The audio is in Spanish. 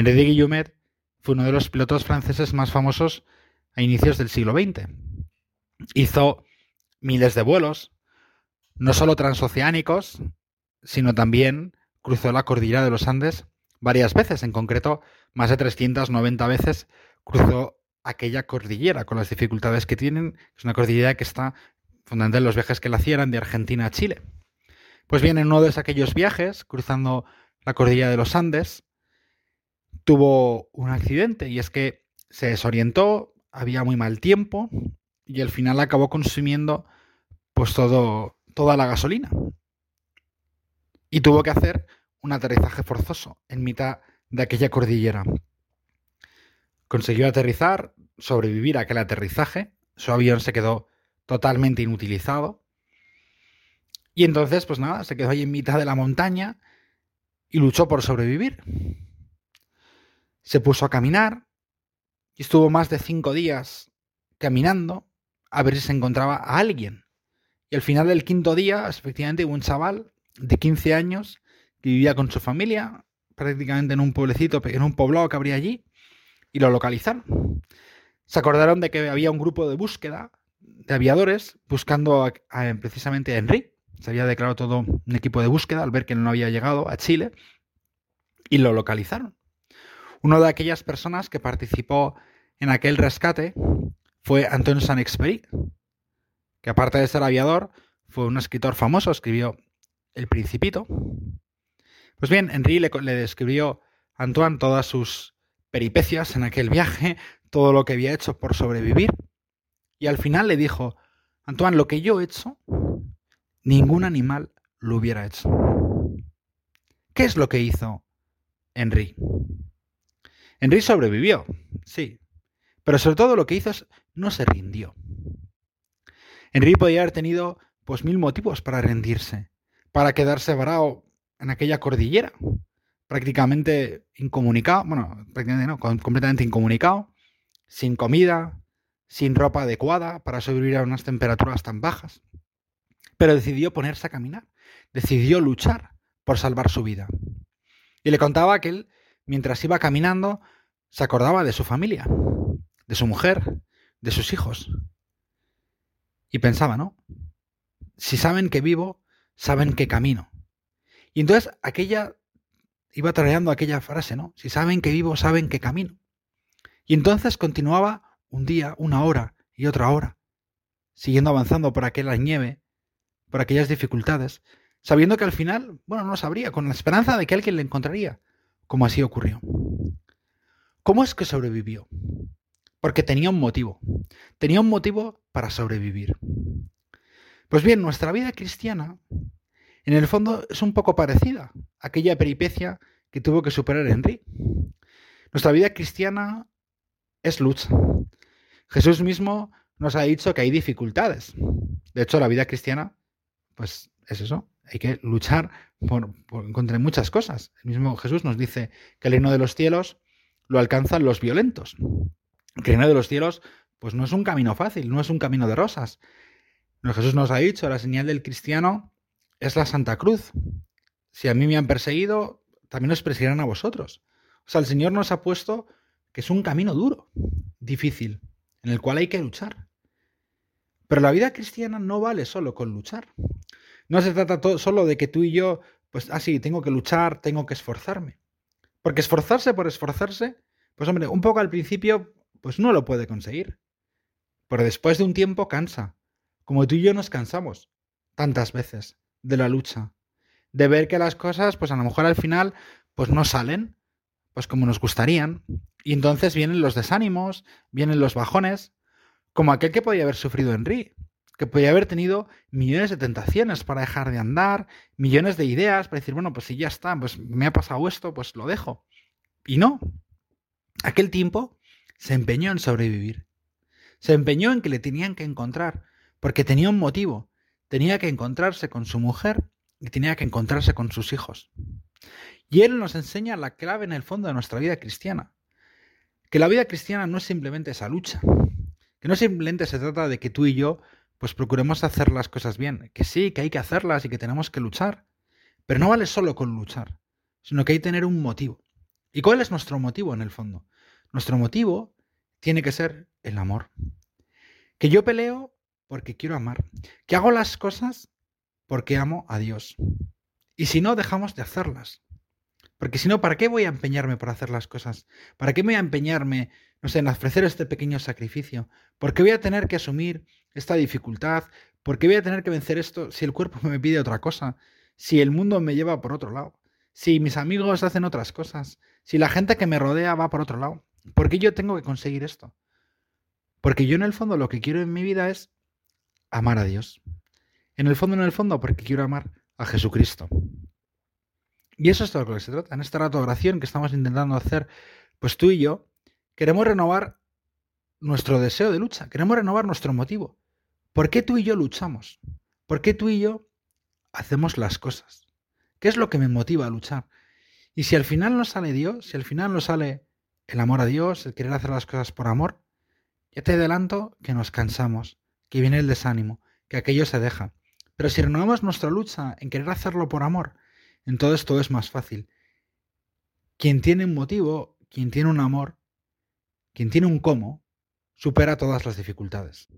Henri de Guillumet fue uno de los pilotos franceses más famosos a inicios del siglo XX. Hizo miles de vuelos, no solo transoceánicos, sino también cruzó la cordillera de los Andes varias veces, en concreto más de 390 veces cruzó aquella cordillera con las dificultades que tienen. Es una cordillera que está fundamentalmente en los viajes que le hacían de Argentina a Chile. Pues bien, en uno de aquellos viajes, cruzando la cordillera de los Andes, tuvo un accidente y es que se desorientó, había muy mal tiempo y al final acabó consumiendo pues todo, toda la gasolina. Y tuvo que hacer un aterrizaje forzoso en mitad de aquella cordillera. Consiguió aterrizar, sobrevivir a aquel aterrizaje, su avión se quedó totalmente inutilizado. Y entonces, pues nada, se quedó ahí en mitad de la montaña y luchó por sobrevivir. Se puso a caminar y estuvo más de cinco días caminando a ver si se encontraba a alguien. Y al final del quinto día, efectivamente, hubo un chaval de 15 años que vivía con su familia, prácticamente en un pueblecito, en un poblado que habría allí, y lo localizaron. Se acordaron de que había un grupo de búsqueda de aviadores buscando precisamente a Henry. Se había declarado todo un equipo de búsqueda al ver que no había llegado a Chile y lo localizaron. Una de aquellas personas que participó en aquel rescate fue Antoine Saint-Exupéry, que aparte de ser aviador, fue un escritor famoso, escribió El Principito. Pues bien, Henry le, le describió a Antoine todas sus peripecias en aquel viaje, todo lo que había hecho por sobrevivir, y al final le dijo, Antoine, lo que yo he hecho, ningún animal lo hubiera hecho. ¿Qué es lo que hizo Henry? Henry sobrevivió, sí, pero sobre todo lo que hizo es no se rindió. Henry podía haber tenido pues mil motivos para rendirse, para quedarse varado en aquella cordillera, prácticamente incomunicado, bueno, prácticamente no, completamente incomunicado, sin comida, sin ropa adecuada para sobrevivir a unas temperaturas tan bajas. Pero decidió ponerse a caminar, decidió luchar por salvar su vida. Y le contaba que él, mientras iba caminando, se acordaba de su familia, de su mujer, de sus hijos. Y pensaba, ¿no? Si saben que vivo, saben que camino. Y entonces aquella iba tarareando aquella frase, ¿no? Si saben que vivo, saben que camino. Y entonces continuaba un día, una hora y otra hora, siguiendo avanzando por aquella nieve, por aquellas dificultades, sabiendo que al final, bueno, no sabría, con la esperanza de que alguien le encontraría, como así ocurrió. ¿Cómo es que sobrevivió? Porque tenía un motivo. Tenía un motivo para sobrevivir. Pues bien, nuestra vida cristiana en el fondo es un poco parecida a aquella peripecia que tuvo que superar Henry. Nuestra vida cristiana es lucha. Jesús mismo nos ha dicho que hay dificultades. De hecho, la vida cristiana, pues es eso. Hay que luchar por, contra muchas cosas. El mismo Jesús nos dice que el reino de los cielos lo alcanzan los violentos. El reino de los cielos, pues no es un camino fácil, no es un camino de rosas. Jesús nos ha dicho, la señal del cristiano es la Santa Cruz. Si a mí me han perseguido, también os perseguirán a vosotros. O sea, el Señor nos ha puesto que es un camino duro, difícil, en el cual hay que luchar. Pero la vida cristiana no vale solo con luchar. No se trata todo, solo de que tú y yo, pues, ah, sí, tengo que luchar, tengo que esforzarme. Porque esforzarse por esforzarse, pues hombre, un poco al principio, pues no lo puede conseguir. Pero después de un tiempo cansa, como tú y yo nos cansamos tantas veces de la lucha, de ver que las cosas, pues a lo mejor al final, pues no salen, pues como nos gustarían. Y entonces vienen los desánimos, vienen los bajones, como aquel que podía haber sufrido Henry, que podía haber tenido millones de tentaciones para dejar de andar, millones de ideas para decir, bueno, pues si ya está, pues me ha pasado esto, pues lo dejo. Y no. Aquel tiempo se empeñó en sobrevivir. Se empeñó en que le tenían que encontrar, porque tenía un motivo, tenía que encontrarse con su mujer y tenía que encontrarse con sus hijos. Y él nos enseña la clave en el fondo de nuestra vida cristiana. Que la vida cristiana no es simplemente esa lucha. Que no simplemente se trata de que tú y yo pues procuremos hacer las cosas bien. Que sí, que hay que hacerlas y que tenemos que luchar. Pero no vale solo con luchar, sino que hay que tener un motivo. ¿Y cuál es nuestro motivo en el fondo? Nuestro motivo tiene que ser el amor. Que yo peleo porque quiero amar. Que hago las cosas porque amo a Dios. Y si no, dejamos de hacerlas. Porque si no, ¿para qué voy a empeñarme por hacer las cosas? ¿Para qué voy a empeñarme, no sé, en ofrecer este pequeño sacrificio? ¿Por qué voy a tener que asumir esta dificultad? ¿Por qué voy a tener que vencer esto si el cuerpo me pide otra cosa? Si el mundo me lleva por otro lado? Si mis amigos hacen otras cosas? Si la gente que me rodea va por otro lado? ¿Por qué yo tengo que conseguir esto? Porque yo en el fondo lo que quiero en mi vida es amar a Dios. En el fondo, en el fondo, porque quiero amar a Jesucristo. Y eso es todo lo que se trata. En rato de oración que estamos intentando hacer, pues tú y yo, queremos renovar nuestro deseo de lucha, queremos renovar nuestro motivo. ¿Por qué tú y yo luchamos? ¿Por qué tú y yo hacemos las cosas? ¿Qué es lo que me motiva a luchar? Y si al final no sale Dios, si al final no sale el amor a Dios, el querer hacer las cosas por amor, ya te adelanto que nos cansamos, que viene el desánimo, que aquello se deja. Pero si renovamos nuestra lucha en querer hacerlo por amor, entonces todo es más fácil. Quien tiene un motivo, quien tiene un amor, quien tiene un cómo, supera todas las dificultades.